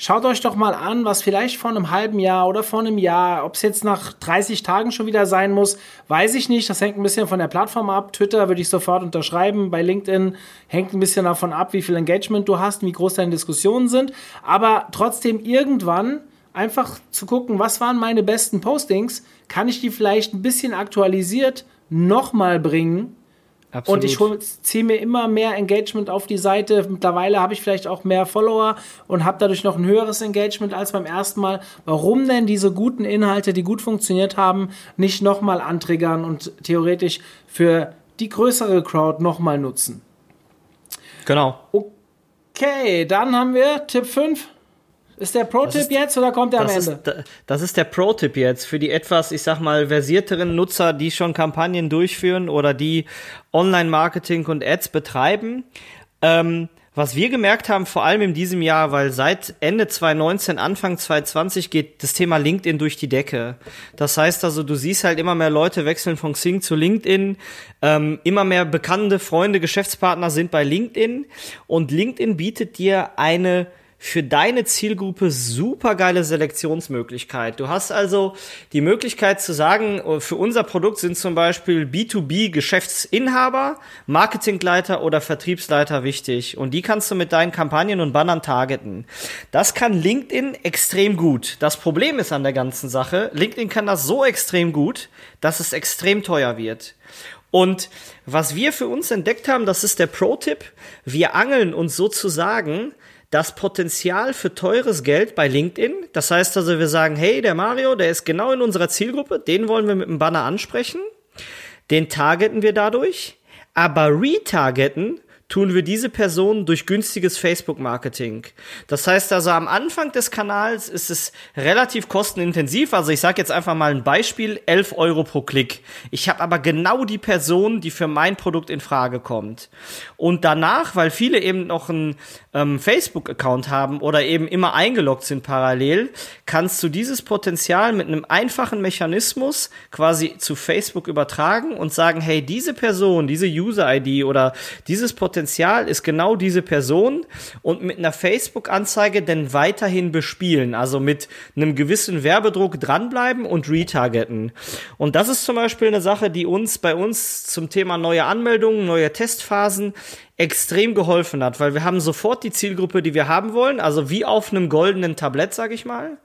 [SPEAKER 3] Schaut euch doch mal an, was vielleicht vor einem halben Jahr oder vor einem Jahr, ob es jetzt nach 30 Tagen schon wieder sein muss, weiß ich nicht. Das hängt ein bisschen von der Plattform ab. Twitter würde ich sofort unterschreiben. Bei LinkedIn hängt ein bisschen davon ab, wie viel Engagement du hast, wie groß deine Diskussionen sind. Aber trotzdem irgendwann einfach zu gucken, was waren meine besten Postings, kann ich die vielleicht ein bisschen aktualisiert nochmal bringen Absolut. Und ich ziehe mir immer mehr Engagement auf die Seite. Mittlerweile habe ich vielleicht auch mehr Follower und habe dadurch noch ein höheres Engagement als beim ersten Mal. Warum denn diese guten Inhalte, die gut funktioniert haben, nicht nochmal antriggern und theoretisch für die größere Crowd nochmal nutzen?
[SPEAKER 1] Genau.
[SPEAKER 3] Okay, dann haben wir Tipp 5. Ist der Pro-Tipp jetzt oder kommt der am Ende?
[SPEAKER 1] Ist, das ist der Pro-Tipp jetzt für die etwas, ich sag mal, versierteren Nutzer, die schon Kampagnen durchführen oder die Online-Marketing und Ads betreiben. Ähm, was wir gemerkt haben, vor allem in diesem Jahr, weil seit Ende 2019, Anfang 2020 geht das Thema LinkedIn durch die Decke. Das heißt also, du siehst halt immer mehr Leute wechseln von Xing zu LinkedIn, ähm, immer mehr bekannte Freunde, Geschäftspartner sind bei LinkedIn und LinkedIn bietet dir eine für deine Zielgruppe super geile Selektionsmöglichkeit. Du hast also die Möglichkeit zu sagen, oh, für unser Produkt sind zum Beispiel B2B Geschäftsinhaber, Marketingleiter oder Vertriebsleiter wichtig. Und die kannst du mit deinen Kampagnen und Bannern targeten. Das kann LinkedIn extrem gut. Das Problem ist an der ganzen Sache, LinkedIn kann das so extrem gut, dass es extrem teuer wird. Und was wir für uns entdeckt haben, das ist der Pro-Tipp. Wir angeln uns sozusagen das Potenzial für teures Geld bei LinkedIn. Das heißt also, wir sagen, hey, der Mario, der ist genau in unserer Zielgruppe, den wollen wir mit dem Banner ansprechen. Den targeten wir dadurch. Aber retargeten tun wir diese Person durch günstiges Facebook-Marketing. Das heißt also, am Anfang des Kanals ist es relativ kostenintensiv. Also ich sage jetzt einfach mal ein Beispiel, 11 Euro pro Klick. Ich habe aber genau die Person, die für mein Produkt in Frage kommt. Und danach, weil viele eben noch einen ähm, Facebook-Account haben oder eben immer eingeloggt sind parallel, kannst du dieses Potenzial mit einem einfachen Mechanismus quasi zu Facebook übertragen und sagen, hey, diese Person, diese User-ID oder dieses Potenzial ist genau diese Person und mit einer Facebook-Anzeige dann weiterhin bespielen, also mit einem gewissen Werbedruck dranbleiben und retargeten. Und das ist zum Beispiel eine Sache, die uns bei uns zum Thema neue Anmeldungen, neue Testphasen extrem geholfen hat, weil wir haben sofort die Zielgruppe, die wir haben wollen, also wie auf einem goldenen Tablett, sag ich mal,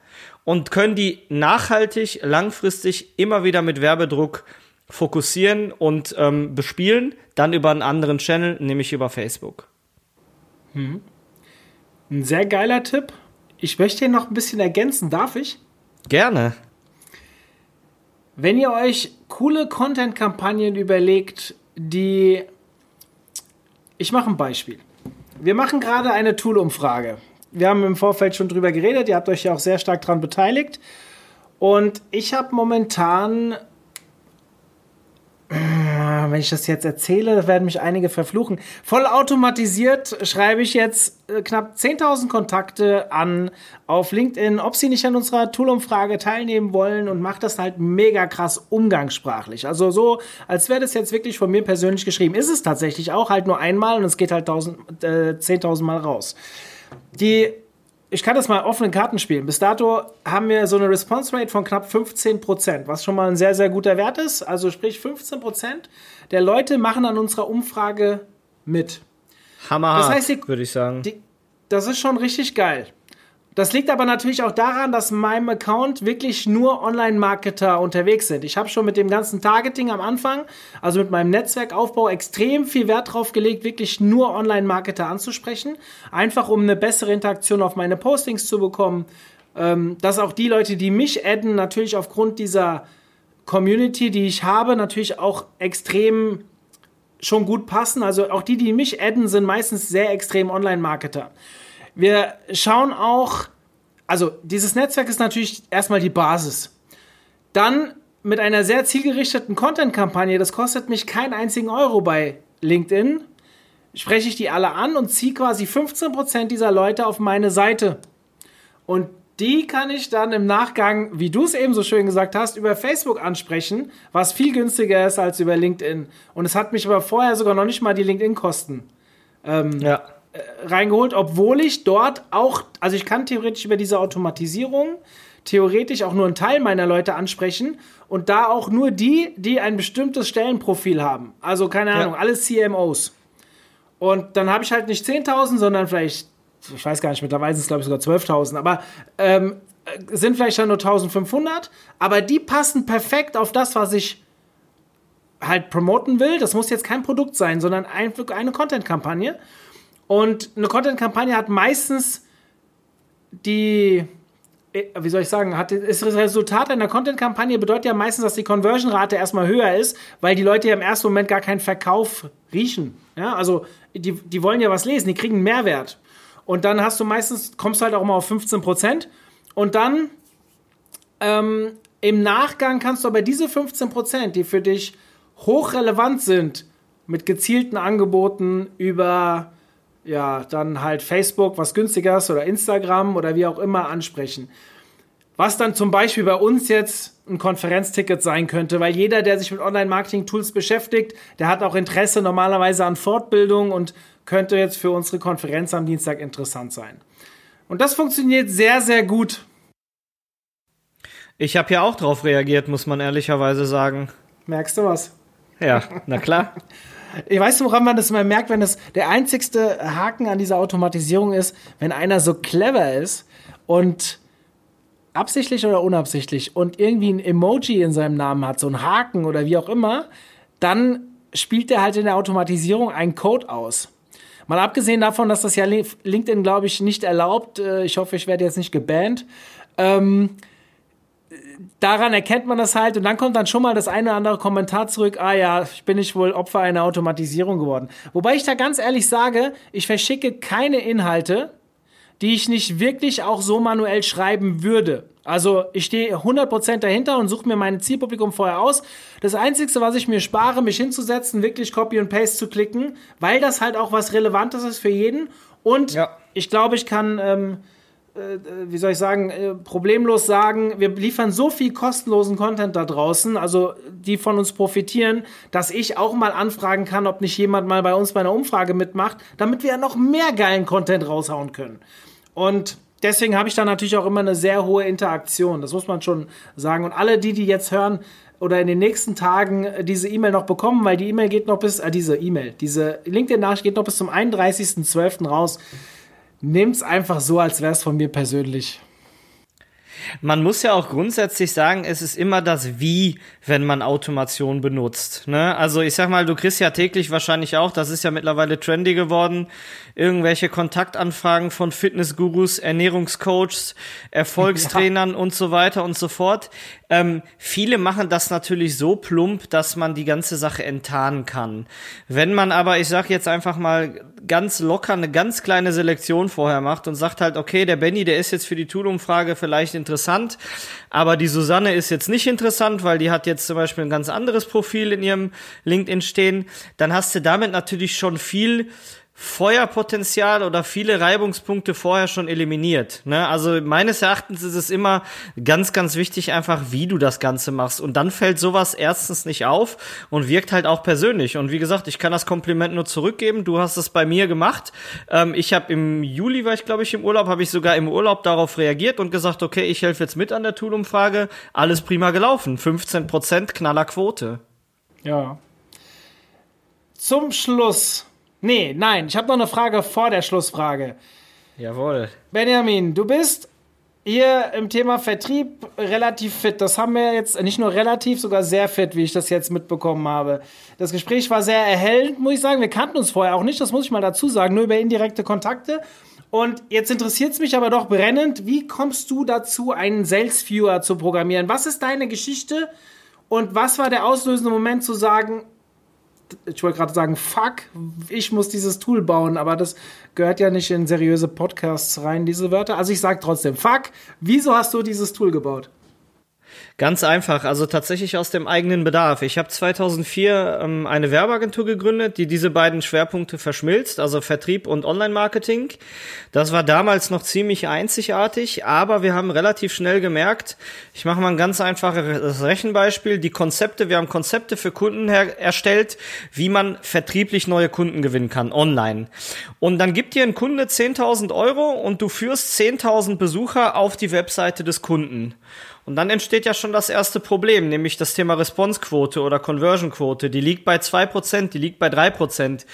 [SPEAKER 1] und können die nachhaltig, langfristig immer wieder mit Werbedruck fokussieren und ähm, bespielen, dann über einen anderen Channel, nämlich über Facebook.
[SPEAKER 3] Hm. Ein sehr geiler Tipp. Ich möchte hier noch ein bisschen ergänzen, darf ich?
[SPEAKER 1] Gerne.
[SPEAKER 3] Wenn ihr euch coole Content-Kampagnen überlegt, die ich mache ein Beispiel. Wir machen gerade eine Tool-Umfrage. Wir haben im Vorfeld schon drüber geredet, ihr habt euch ja auch sehr stark daran beteiligt. Und ich habe momentan wenn ich das jetzt erzähle, werden mich einige verfluchen. Vollautomatisiert schreibe ich jetzt äh, knapp 10.000 Kontakte an auf LinkedIn, ob sie nicht an unserer Toolumfrage teilnehmen wollen und mache das halt mega krass umgangssprachlich. Also so, als wäre das jetzt wirklich von mir persönlich geschrieben. Ist es tatsächlich auch halt nur einmal und es geht halt äh, 10.000 Mal raus. Die ich kann das mal offenen Karten spielen. Bis dato haben wir so eine Response Rate von knapp 15% was schon mal ein sehr, sehr guter Wert ist. Also sprich 15% der Leute machen an unserer Umfrage mit.
[SPEAKER 1] Hammer, das heißt, würde ich sagen. Die,
[SPEAKER 3] das ist schon richtig geil. Das liegt aber natürlich auch daran, dass in meinem Account wirklich nur Online-Marketer unterwegs sind. Ich habe schon mit dem ganzen Targeting am Anfang, also mit meinem Netzwerkaufbau, extrem viel Wert drauf gelegt, wirklich nur Online-Marketer anzusprechen. Einfach um eine bessere Interaktion auf meine Postings zu bekommen. Ähm, dass auch die Leute, die mich adden, natürlich aufgrund dieser Community, die ich habe, natürlich auch extrem schon gut passen. Also auch die, die mich adden, sind meistens sehr extrem Online-Marketer. Wir schauen auch, also dieses Netzwerk ist natürlich erstmal die Basis. Dann mit einer sehr zielgerichteten Content-Kampagne, das kostet mich keinen einzigen Euro bei LinkedIn, spreche ich die alle an und ziehe quasi 15% dieser Leute auf meine Seite. Und die kann ich dann im Nachgang, wie du es eben so schön gesagt hast, über Facebook ansprechen, was viel günstiger ist als über LinkedIn. Und es hat mich aber vorher sogar noch nicht mal die LinkedIn-Kosten ähm, ja. Äh, reingeholt, obwohl ich dort auch, also ich kann theoretisch über diese Automatisierung theoretisch auch nur einen Teil meiner Leute ansprechen und da auch nur die, die ein bestimmtes Stellenprofil haben. Also keine Ahnung, ja. alles CMOs. Und dann habe ich halt nicht 10.000, sondern vielleicht, ich weiß gar nicht, mittlerweile sind es glaube ich sogar 12.000, aber ähm, sind vielleicht dann nur 1.500, aber die passen perfekt auf das, was ich halt promoten will. Das muss jetzt kein Produkt sein, sondern einfach eine Content-Kampagne. Und eine Content-Kampagne hat meistens die, äh, wie soll ich sagen, hat, ist das Resultat einer Content-Kampagne bedeutet ja meistens, dass die Conversion-Rate erstmal höher ist, weil die Leute ja im ersten Moment gar keinen Verkauf riechen. Ja, also die, die wollen ja was lesen, die kriegen einen Mehrwert. Und dann hast du meistens, kommst du halt auch mal auf 15 Prozent. Und dann ähm, im Nachgang kannst du aber diese 15 Prozent, die für dich hochrelevant sind, mit gezielten Angeboten über ja, dann halt Facebook, was günstiger ist, oder Instagram oder wie auch immer ansprechen. Was dann zum Beispiel bei uns jetzt ein Konferenzticket sein könnte, weil jeder, der sich mit Online-Marketing-Tools beschäftigt, der hat auch Interesse normalerweise an Fortbildung und könnte jetzt für unsere Konferenz am Dienstag interessant sein. Und das funktioniert sehr, sehr gut.
[SPEAKER 1] Ich habe ja auch drauf reagiert, muss man ehrlicherweise sagen.
[SPEAKER 3] Merkst du was?
[SPEAKER 1] Ja, na klar.
[SPEAKER 3] Ich weiß, woran man das mal merkt, wenn das der einzigste Haken an dieser Automatisierung ist, wenn einer so clever ist und absichtlich oder unabsichtlich und irgendwie ein Emoji in seinem Namen hat, so ein Haken oder wie auch immer, dann spielt er halt in der Automatisierung einen Code aus. Mal abgesehen davon, dass das ja LinkedIn, glaube ich, nicht erlaubt. Äh, ich hoffe, ich werde jetzt nicht gebannt. Ähm, daran erkennt man das halt und dann kommt dann schon mal das eine oder andere Kommentar zurück, ah ja, ich bin nicht wohl Opfer einer Automatisierung geworden. Wobei ich da ganz ehrlich sage, ich verschicke keine Inhalte, die ich nicht wirklich auch so manuell schreiben würde. Also ich stehe 100% dahinter und suche mir mein Zielpublikum vorher aus. Das Einzige, was ich mir spare, mich hinzusetzen, wirklich Copy und Paste zu klicken, weil das halt auch was Relevantes ist für jeden. Und ja. ich glaube, ich kann... Ähm, äh, wie soll ich sagen, äh, problemlos sagen, wir liefern so viel kostenlosen Content da draußen, also die von uns profitieren, dass ich auch mal anfragen kann, ob nicht jemand mal bei uns bei einer Umfrage mitmacht, damit wir ja noch mehr geilen Content raushauen können. Und deswegen habe ich da natürlich auch immer eine sehr hohe Interaktion, das muss man schon sagen. Und alle die, die jetzt hören, oder in den nächsten Tagen äh, diese E-Mail noch bekommen, weil die E-Mail geht noch bis, äh, diese E-Mail, diese LinkedIn-Nachricht geht noch bis zum 31.12. raus nehmt's einfach so, als wäre es von mir persönlich.
[SPEAKER 1] Man muss ja auch grundsätzlich sagen, es ist immer das Wie, wenn man Automation benutzt. Ne? Also ich sag mal, du kriegst ja täglich wahrscheinlich auch, das ist ja mittlerweile trendy geworden, irgendwelche Kontaktanfragen von Fitnessgurus, Ernährungscoaches, Erfolgstrainern ja. und so weiter und so fort. Ähm, viele machen das natürlich so plump, dass man die ganze Sache enttarnen kann. Wenn man aber, ich sag jetzt einfach mal ganz locker eine ganz kleine Selektion vorher macht und sagt halt, okay, der Benny, der ist jetzt für die Tool-Umfrage vielleicht interessant, aber die Susanne ist jetzt nicht interessant, weil die hat jetzt zum Beispiel ein ganz anderes Profil in ihrem LinkedIn stehen, dann hast du damit natürlich schon viel Feuerpotenzial oder viele Reibungspunkte vorher schon eliminiert. Ne? Also meines Erachtens ist es immer ganz, ganz wichtig, einfach wie du das Ganze machst. Und dann fällt sowas erstens nicht auf und wirkt halt auch persönlich. Und wie gesagt, ich kann das Kompliment nur zurückgeben. Du hast es bei mir gemacht. Ähm, ich habe im Juli, war ich glaube ich im Urlaub, habe ich sogar im Urlaub darauf reagiert und gesagt, okay, ich helfe jetzt mit an der Tool-Umfrage. Alles prima gelaufen. 15 Prozent Knallerquote.
[SPEAKER 3] Ja. Zum Schluss Nee, nein, ich habe noch eine Frage vor der Schlussfrage.
[SPEAKER 1] Jawohl.
[SPEAKER 3] Benjamin, du bist hier im Thema Vertrieb relativ fit. Das haben wir jetzt nicht nur relativ, sogar sehr fit, wie ich das jetzt mitbekommen habe. Das Gespräch war sehr erhellend, muss ich sagen. Wir kannten uns vorher auch nicht, das muss ich mal dazu sagen, nur über indirekte Kontakte. Und jetzt interessiert es mich aber doch brennend, wie kommst du dazu, einen Sales Viewer zu programmieren? Was ist deine Geschichte und was war der auslösende Moment zu sagen, ich wollte gerade sagen, fuck, ich muss dieses Tool bauen, aber das gehört ja nicht in seriöse Podcasts rein, diese Wörter. Also ich sage trotzdem, fuck, wieso hast du dieses Tool gebaut?
[SPEAKER 1] Ganz einfach, also tatsächlich aus dem eigenen Bedarf. Ich habe 2004 ähm, eine Werbeagentur gegründet, die diese beiden Schwerpunkte verschmilzt, also Vertrieb und Online-Marketing. Das war damals noch ziemlich einzigartig, aber wir haben relativ schnell gemerkt, ich mache mal ein ganz einfaches Rechenbeispiel, die Konzepte, wir haben Konzepte für Kunden erstellt, wie man vertrieblich neue Kunden gewinnen kann, online. Und dann gibt dir ein Kunde 10.000 Euro und du führst 10.000 Besucher auf die Webseite des Kunden. Und dann entsteht ja schon das erste Problem, nämlich das Thema Responsequote oder Conversionquote. Die liegt bei zwei Prozent, die liegt bei drei Prozent.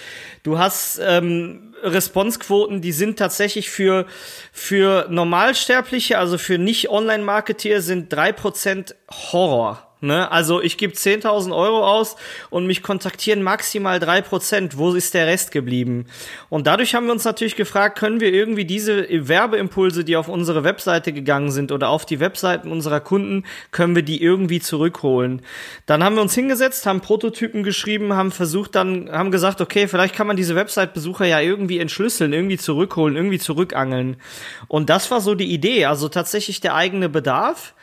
[SPEAKER 1] Du hast ähm, Responsequoten, die sind tatsächlich für, für Normalsterbliche, also für Nicht-Online-Marketeer sind drei Prozent Horror. Ne? Also ich gebe 10.000 Euro aus und mich kontaktieren maximal drei Prozent. Wo ist der Rest geblieben? Und dadurch haben wir uns natürlich gefragt, können wir irgendwie diese Werbeimpulse, die auf unsere Webseite gegangen sind oder auf die Webseiten unserer Kunden, können wir die irgendwie zurückholen? Dann haben wir uns hingesetzt, haben Prototypen geschrieben, haben versucht dann, haben gesagt, okay, vielleicht kann man diese Website-Besucher ja irgendwie entschlüsseln, irgendwie zurückholen, irgendwie zurückangeln. Und das war so die Idee, also tatsächlich der eigene Bedarf,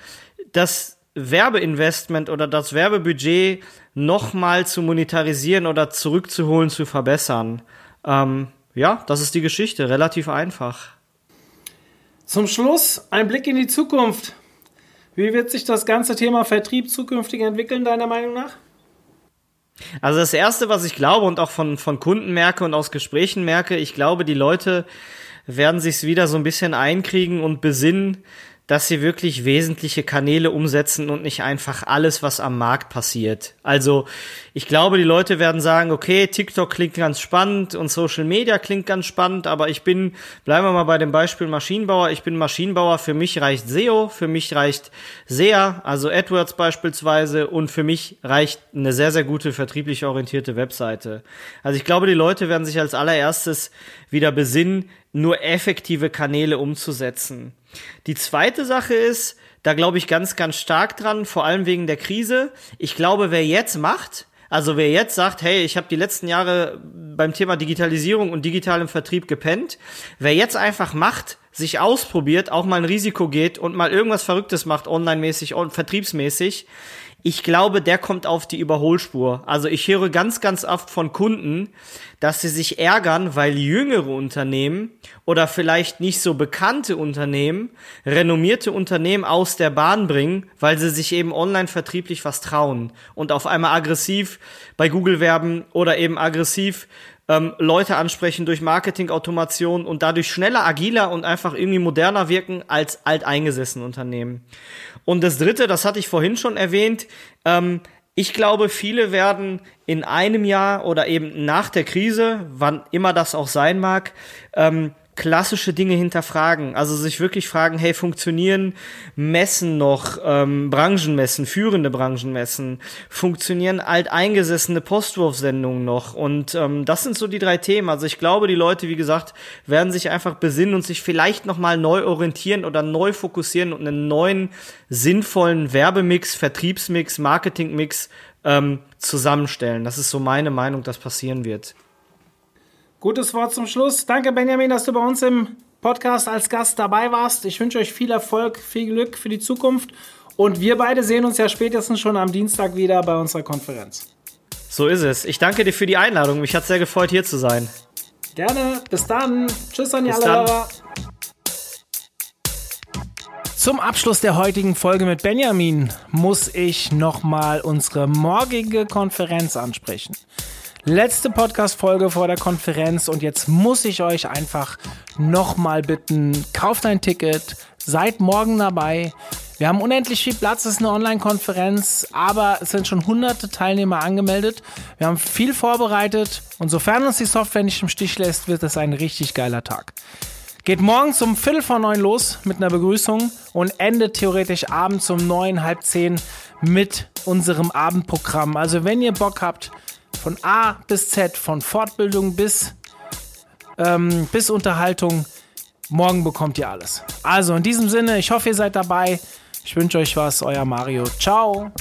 [SPEAKER 1] dass Werbeinvestment oder das Werbebudget nochmal zu monetarisieren oder zurückzuholen, zu verbessern. Ähm, ja, das ist die Geschichte, relativ einfach.
[SPEAKER 3] Zum Schluss ein Blick in die Zukunft. Wie wird sich das ganze Thema Vertrieb zukünftig entwickeln, deiner Meinung nach?
[SPEAKER 1] Also das Erste, was ich glaube und auch von, von Kunden merke und aus Gesprächen merke, ich glaube, die Leute werden sich's wieder so ein bisschen einkriegen und besinnen, dass sie wirklich wesentliche Kanäle umsetzen und nicht einfach alles, was am Markt passiert. Also ich glaube, die Leute werden sagen, okay, TikTok klingt ganz spannend und Social Media klingt ganz spannend, aber ich bin, bleiben wir mal bei dem Beispiel Maschinenbauer, ich bin Maschinenbauer, für mich reicht SEO, für mich reicht SEA, also AdWords beispielsweise und für mich reicht eine sehr, sehr gute vertrieblich orientierte Webseite. Also ich glaube, die Leute werden sich als allererstes wieder besinnen, nur effektive Kanäle umzusetzen. Die zweite Sache ist, da glaube ich ganz, ganz stark dran, vor allem wegen der Krise. Ich glaube, wer jetzt macht, also wer jetzt sagt, hey, ich habe die letzten Jahre beim Thema Digitalisierung und digitalem Vertrieb gepennt, wer jetzt einfach macht, sich ausprobiert, auch mal ein Risiko geht und mal irgendwas Verrücktes macht, online-mäßig und vertriebsmäßig, ich glaube, der kommt auf die Überholspur. Also ich höre ganz, ganz oft von Kunden, dass sie sich ärgern, weil jüngere Unternehmen oder vielleicht nicht so bekannte Unternehmen renommierte Unternehmen aus der Bahn bringen, weil sie sich eben online vertrieblich was trauen und auf einmal aggressiv bei Google werben oder eben aggressiv ähm, Leute ansprechen durch Marketing-Automation und dadurch schneller, agiler und einfach irgendwie moderner wirken als alteingesessene Unternehmen. Und das Dritte, das hatte ich vorhin schon erwähnt, ähm, ich glaube, viele werden in einem Jahr oder eben nach der Krise, wann immer das auch sein mag, ähm, klassische Dinge hinterfragen. Also sich wirklich fragen, hey, funktionieren Messen noch, ähm, Branchenmessen, führende Branchenmessen, funktionieren alteingesessene Postwurfsendungen noch? Und ähm, das sind so die drei Themen. Also ich glaube, die Leute, wie gesagt, werden sich einfach besinnen und sich vielleicht nochmal neu orientieren oder neu fokussieren und einen neuen, sinnvollen Werbemix, Vertriebsmix, Marketingmix ähm, zusammenstellen. Das ist so meine Meinung, dass passieren wird.
[SPEAKER 3] Gutes Wort zum Schluss. Danke, Benjamin, dass du bei uns im Podcast als Gast dabei warst. Ich wünsche euch viel Erfolg, viel Glück für die Zukunft. Und wir beide sehen uns ja spätestens schon am Dienstag wieder bei unserer Konferenz.
[SPEAKER 1] So ist es. Ich danke dir für die Einladung. Mich hat sehr gefreut, hier zu sein.
[SPEAKER 3] Gerne. Bis dann. Tschüss an die alle Hörer. Zum Abschluss der heutigen Folge mit Benjamin muss ich nochmal unsere morgige Konferenz ansprechen. Letzte Podcast-Folge vor der Konferenz und jetzt muss ich euch einfach nochmal bitten, kauft ein Ticket, seid morgen dabei. Wir haben unendlich viel Platz, es ist eine Online-Konferenz, aber es sind schon hunderte Teilnehmer angemeldet. Wir haben viel vorbereitet und sofern uns die Software nicht im Stich lässt, wird es ein richtig geiler Tag. Geht morgens um Viertel vor neun los mit einer Begrüßung und endet theoretisch abends um neun, halb zehn mit unserem Abendprogramm. Also wenn ihr Bock habt, von A bis Z, von Fortbildung bis, ähm, bis Unterhaltung. Morgen bekommt ihr alles. Also in diesem Sinne, ich hoffe, ihr seid dabei. Ich wünsche euch was, euer Mario. Ciao.